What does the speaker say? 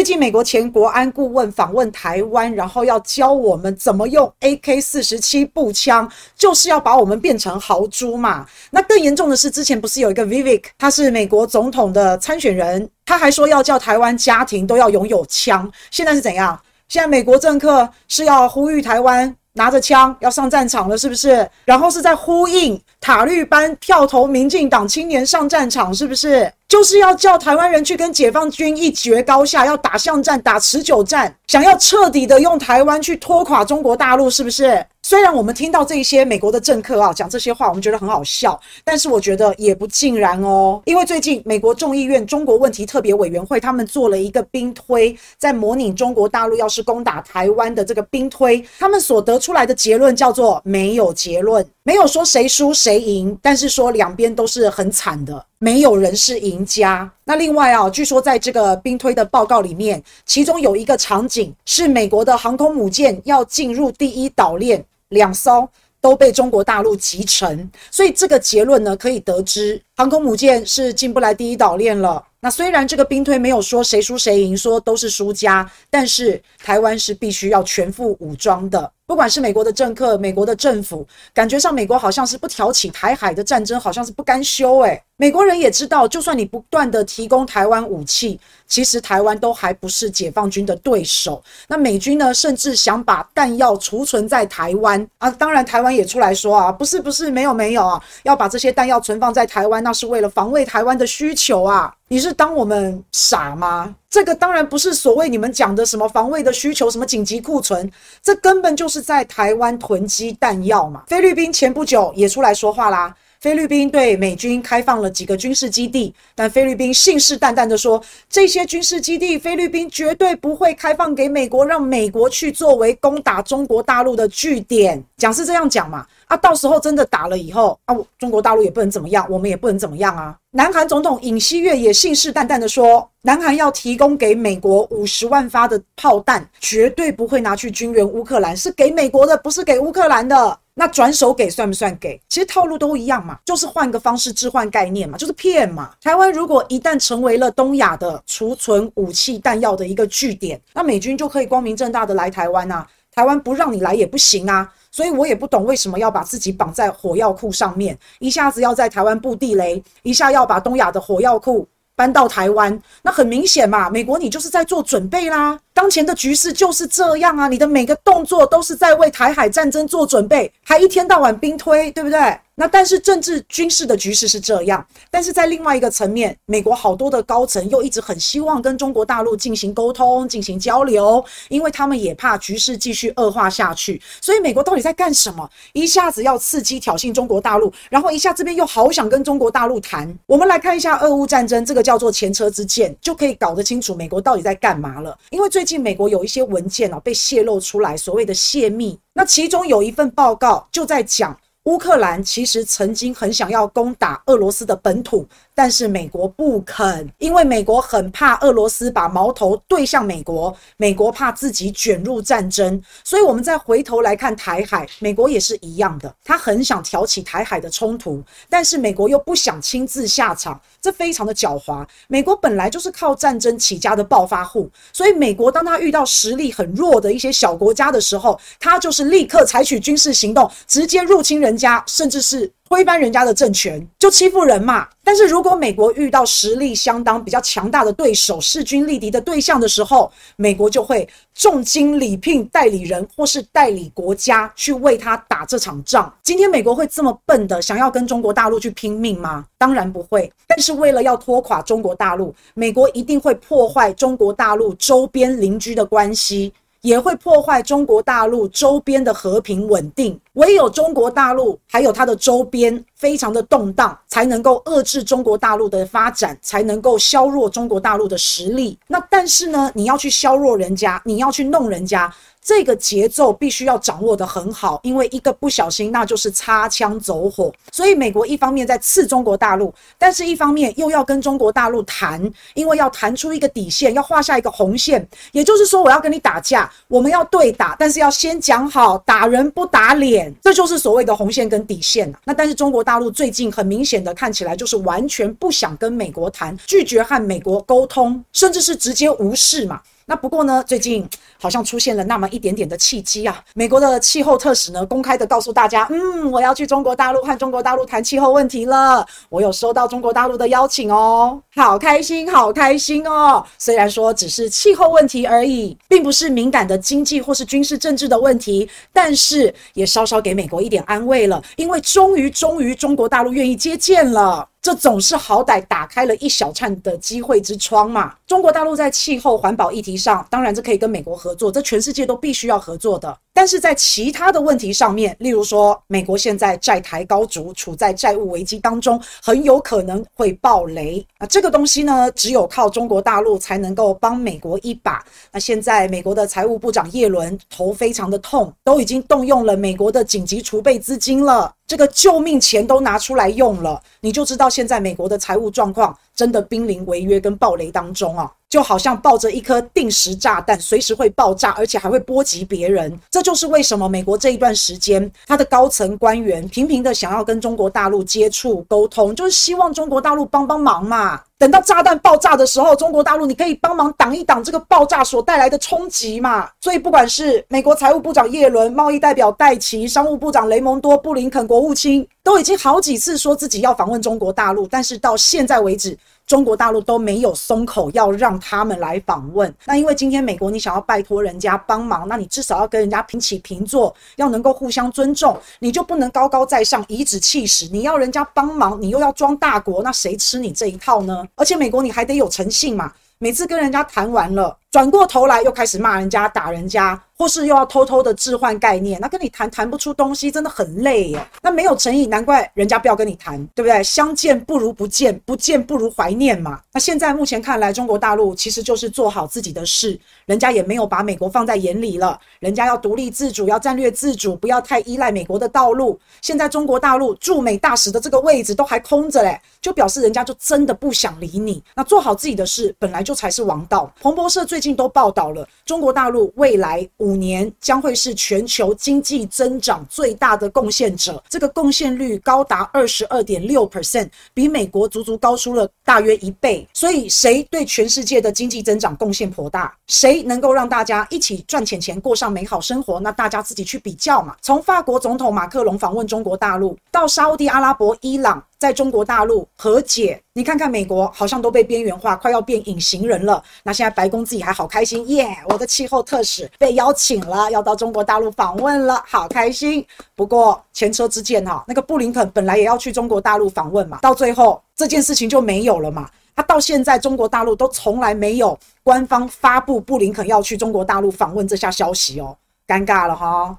最近美国前国安顾问访问台湾，然后要教我们怎么用 AK 四十七步枪，就是要把我们变成豪猪嘛。那更严重的是，之前不是有一个 Vivek，他是美国总统的参选人，他还说要叫台湾家庭都要拥有枪。现在是怎样？现在美国政客是要呼吁台湾。拿着枪要上战场了，是不是？然后是在呼应塔绿班跳投民进党青年上战场，是不是？就是要叫台湾人去跟解放军一决高下，要打巷战、打持久战，想要彻底的用台湾去拖垮中国大陆，是不是？虽然我们听到这些美国的政客啊讲这些话，我们觉得很好笑，但是我觉得也不尽然哦。因为最近美国众议院中国问题特别委员会他们做了一个兵推，在模拟中国大陆要是攻打台湾的这个兵推，他们所得出来的结论叫做没有结论，没有说谁输谁赢，但是说两边都是很惨的。没有人是赢家。那另外啊，据说在这个兵推的报告里面，其中有一个场景是美国的航空母舰要进入第一岛链，两艘都被中国大陆击沉。所以这个结论呢，可以得知航空母舰是进不来第一岛链了。那虽然这个兵推没有说谁输谁赢，说都是输家，但是台湾是必须要全副武装的。不管是美国的政客、美国的政府，感觉上美国好像是不挑起台海的战争，好像是不甘休。诶，美国人也知道，就算你不断的提供台湾武器，其实台湾都还不是解放军的对手。那美军呢，甚至想把弹药储存在台湾啊。当然，台湾也出来说啊，不是不是，没有没有啊，要把这些弹药存放在台湾，那是为了防卫台湾的需求啊。你是当我们傻吗？这个当然不是所谓你们讲的什么防卫的需求，什么紧急库存，这根本就是在台湾囤积弹药嘛。菲律宾前不久也出来说话啦。菲律宾对美军开放了几个军事基地，但菲律宾信誓旦旦地说，这些军事基地菲律宾绝对不会开放给美国，让美国去作为攻打中国大陆的据点。讲是这样讲嘛？啊，到时候真的打了以后啊，中国大陆也不能怎么样，我们也不能怎么样啊。南韩总统尹锡悦也信誓旦旦地说，南韩要提供给美国五十万发的炮弹，绝对不会拿去军援乌克兰，是给美国的，不是给乌克兰的。那转手给算不算给？其实套路都一样嘛，就是换个方式置换概念嘛，就是骗嘛。台湾如果一旦成为了东亚的储存武器弹药的一个据点，那美军就可以光明正大的来台湾啊。台湾不让你来也不行啊。所以我也不懂为什么要把自己绑在火药库上面，一下子要在台湾布地雷，一下要把东亚的火药库搬到台湾。那很明显嘛，美国你就是在做准备啦。当前的局势就是这样啊，你的每个动作都是在为台海战争做准备，还一天到晚兵推，对不对？那但是政治军事的局势是这样，但是在另外一个层面，美国好多的高层又一直很希望跟中国大陆进行沟通、进行交流，因为他们也怕局势继续恶化下去。所以美国到底在干什么？一下子要刺激挑衅中国大陆，然后一下这边又好想跟中国大陆谈。我们来看一下俄乌战争，这个叫做前车之鉴，就可以搞得清楚美国到底在干嘛了。因为最近美国有一些文件哦被泄露出来，所谓的泄密，那其中有一份报告就在讲。乌克兰其实曾经很想要攻打俄罗斯的本土。但是美国不肯，因为美国很怕俄罗斯把矛头对向美国，美国怕自己卷入战争，所以我们再回头来看台海，美国也是一样的，他很想挑起台海的冲突，但是美国又不想亲自下场，这非常的狡猾。美国本来就是靠战争起家的暴发户，所以美国当他遇到实力很弱的一些小国家的时候，他就是立刻采取军事行动，直接入侵人家，甚至是。推翻人家的政权，就欺负人嘛。但是如果美国遇到实力相当比较强大的对手，势均力敌的对象的时候，美国就会重金礼聘代理人或是代理国家去为他打这场仗。今天美国会这么笨的想要跟中国大陆去拼命吗？当然不会。但是为了要拖垮中国大陆，美国一定会破坏中国大陆周边邻居的关系。也会破坏中国大陆周边的和平稳定。唯有中国大陆还有它的周边非常的动荡，才能够遏制中国大陆的发展，才能够削弱中国大陆的实力。那但是呢，你要去削弱人家，你要去弄人家。这个节奏必须要掌握得很好，因为一个不小心，那就是擦枪走火。所以美国一方面在刺中国大陆，但是一方面又要跟中国大陆谈，因为要谈出一个底线，要画下一个红线。也就是说，我要跟你打架，我们要对打，但是要先讲好，打人不打脸。这就是所谓的红线跟底线啊。那但是中国大陆最近很明显的看起来就是完全不想跟美国谈，拒绝和美国沟通，甚至是直接无视嘛。那不过呢，最近好像出现了那么一点点的契机啊。美国的气候特使呢，公开的告诉大家，嗯，我要去中国大陆和中国大陆谈气候问题了。我有收到中国大陆的邀请哦，好开心，好开心哦。虽然说只是气候问题而已，并不是敏感的经济或是军事政治的问题，但是也稍稍给美国一点安慰了，因为终于，终于中国大陆愿意接见了。这总是好歹打开了一小扇的机会之窗嘛。中国大陆在气候环保议题上，当然这可以跟美国合作，这全世界都必须要合作的。但是在其他的问题上面，例如说，美国现在债台高筑，处在债务危机当中，很有可能会爆雷。啊这个东西呢，只有靠中国大陆才能够帮美国一把。那现在美国的财务部长耶伦头非常的痛，都已经动用了美国的紧急储备资金了。这个救命钱都拿出来用了，你就知道现在美国的财务状况真的濒临违约跟暴雷当中啊，就好像抱着一颗定时炸弹，随时会爆炸，而且还会波及别人。这就是为什么美国这一段时间，他的高层官员频频的想要跟中国大陆接触沟通，就是希望中国大陆帮帮忙嘛。等到炸弹爆炸的时候，中国大陆你可以帮忙挡一挡这个爆炸所带来的冲击嘛。所以不管是美国财务部长耶伦、贸易代表戴奇、商务部长雷蒙多、布林肯国务卿，都已经好几次说自己要访问中国大陆，但是到现在为止，中国大陆都没有松口要让他们来访问。那因为今天美国你想要拜托人家帮忙，那你至少要跟人家平起平坐，要能够互相尊重，你就不能高高在上颐指气使。你要人家帮忙，你又要装大国，那谁吃你这一套呢？而且美国你还得有诚信嘛，每次跟人家谈完了，转过头来又开始骂人家、打人家。或是又要偷偷的置换概念，那跟你谈谈不出东西，真的很累耶。那没有诚意，难怪人家不要跟你谈，对不对？相见不如不见，不见不如怀念嘛。那现在目前看来，中国大陆其实就是做好自己的事，人家也没有把美国放在眼里了。人家要独立自主，要战略自主，不要太依赖美国的道路。现在中国大陆驻美大使的这个位置都还空着嘞，就表示人家就真的不想理你。那做好自己的事，本来就才是王道。彭博社最近都报道了，中国大陆未来五。五年将会是全球经济增长最大的贡献者，这个贡献率高达二十二点六 percent，比美国足足高出了大约一倍。所以，谁对全世界的经济增长贡献颇大？谁能够让大家一起赚钱钱，过上美好生活？那大家自己去比较嘛。从法国总统马克龙访问中国大陆，到沙乌地阿拉伯、伊朗。在中国大陆和解，你看看美国好像都被边缘化，快要变隐形人了。那现在白宫自己还好开心耶，我的气候特使被邀请了，要到中国大陆访问了，好开心。不过前车之鉴哈，那个布林肯本来也要去中国大陆访问嘛，到最后这件事情就没有了嘛。他到现在中国大陆都从来没有官方发布布林肯要去中国大陆访问这下消息哦，尴尬了哈。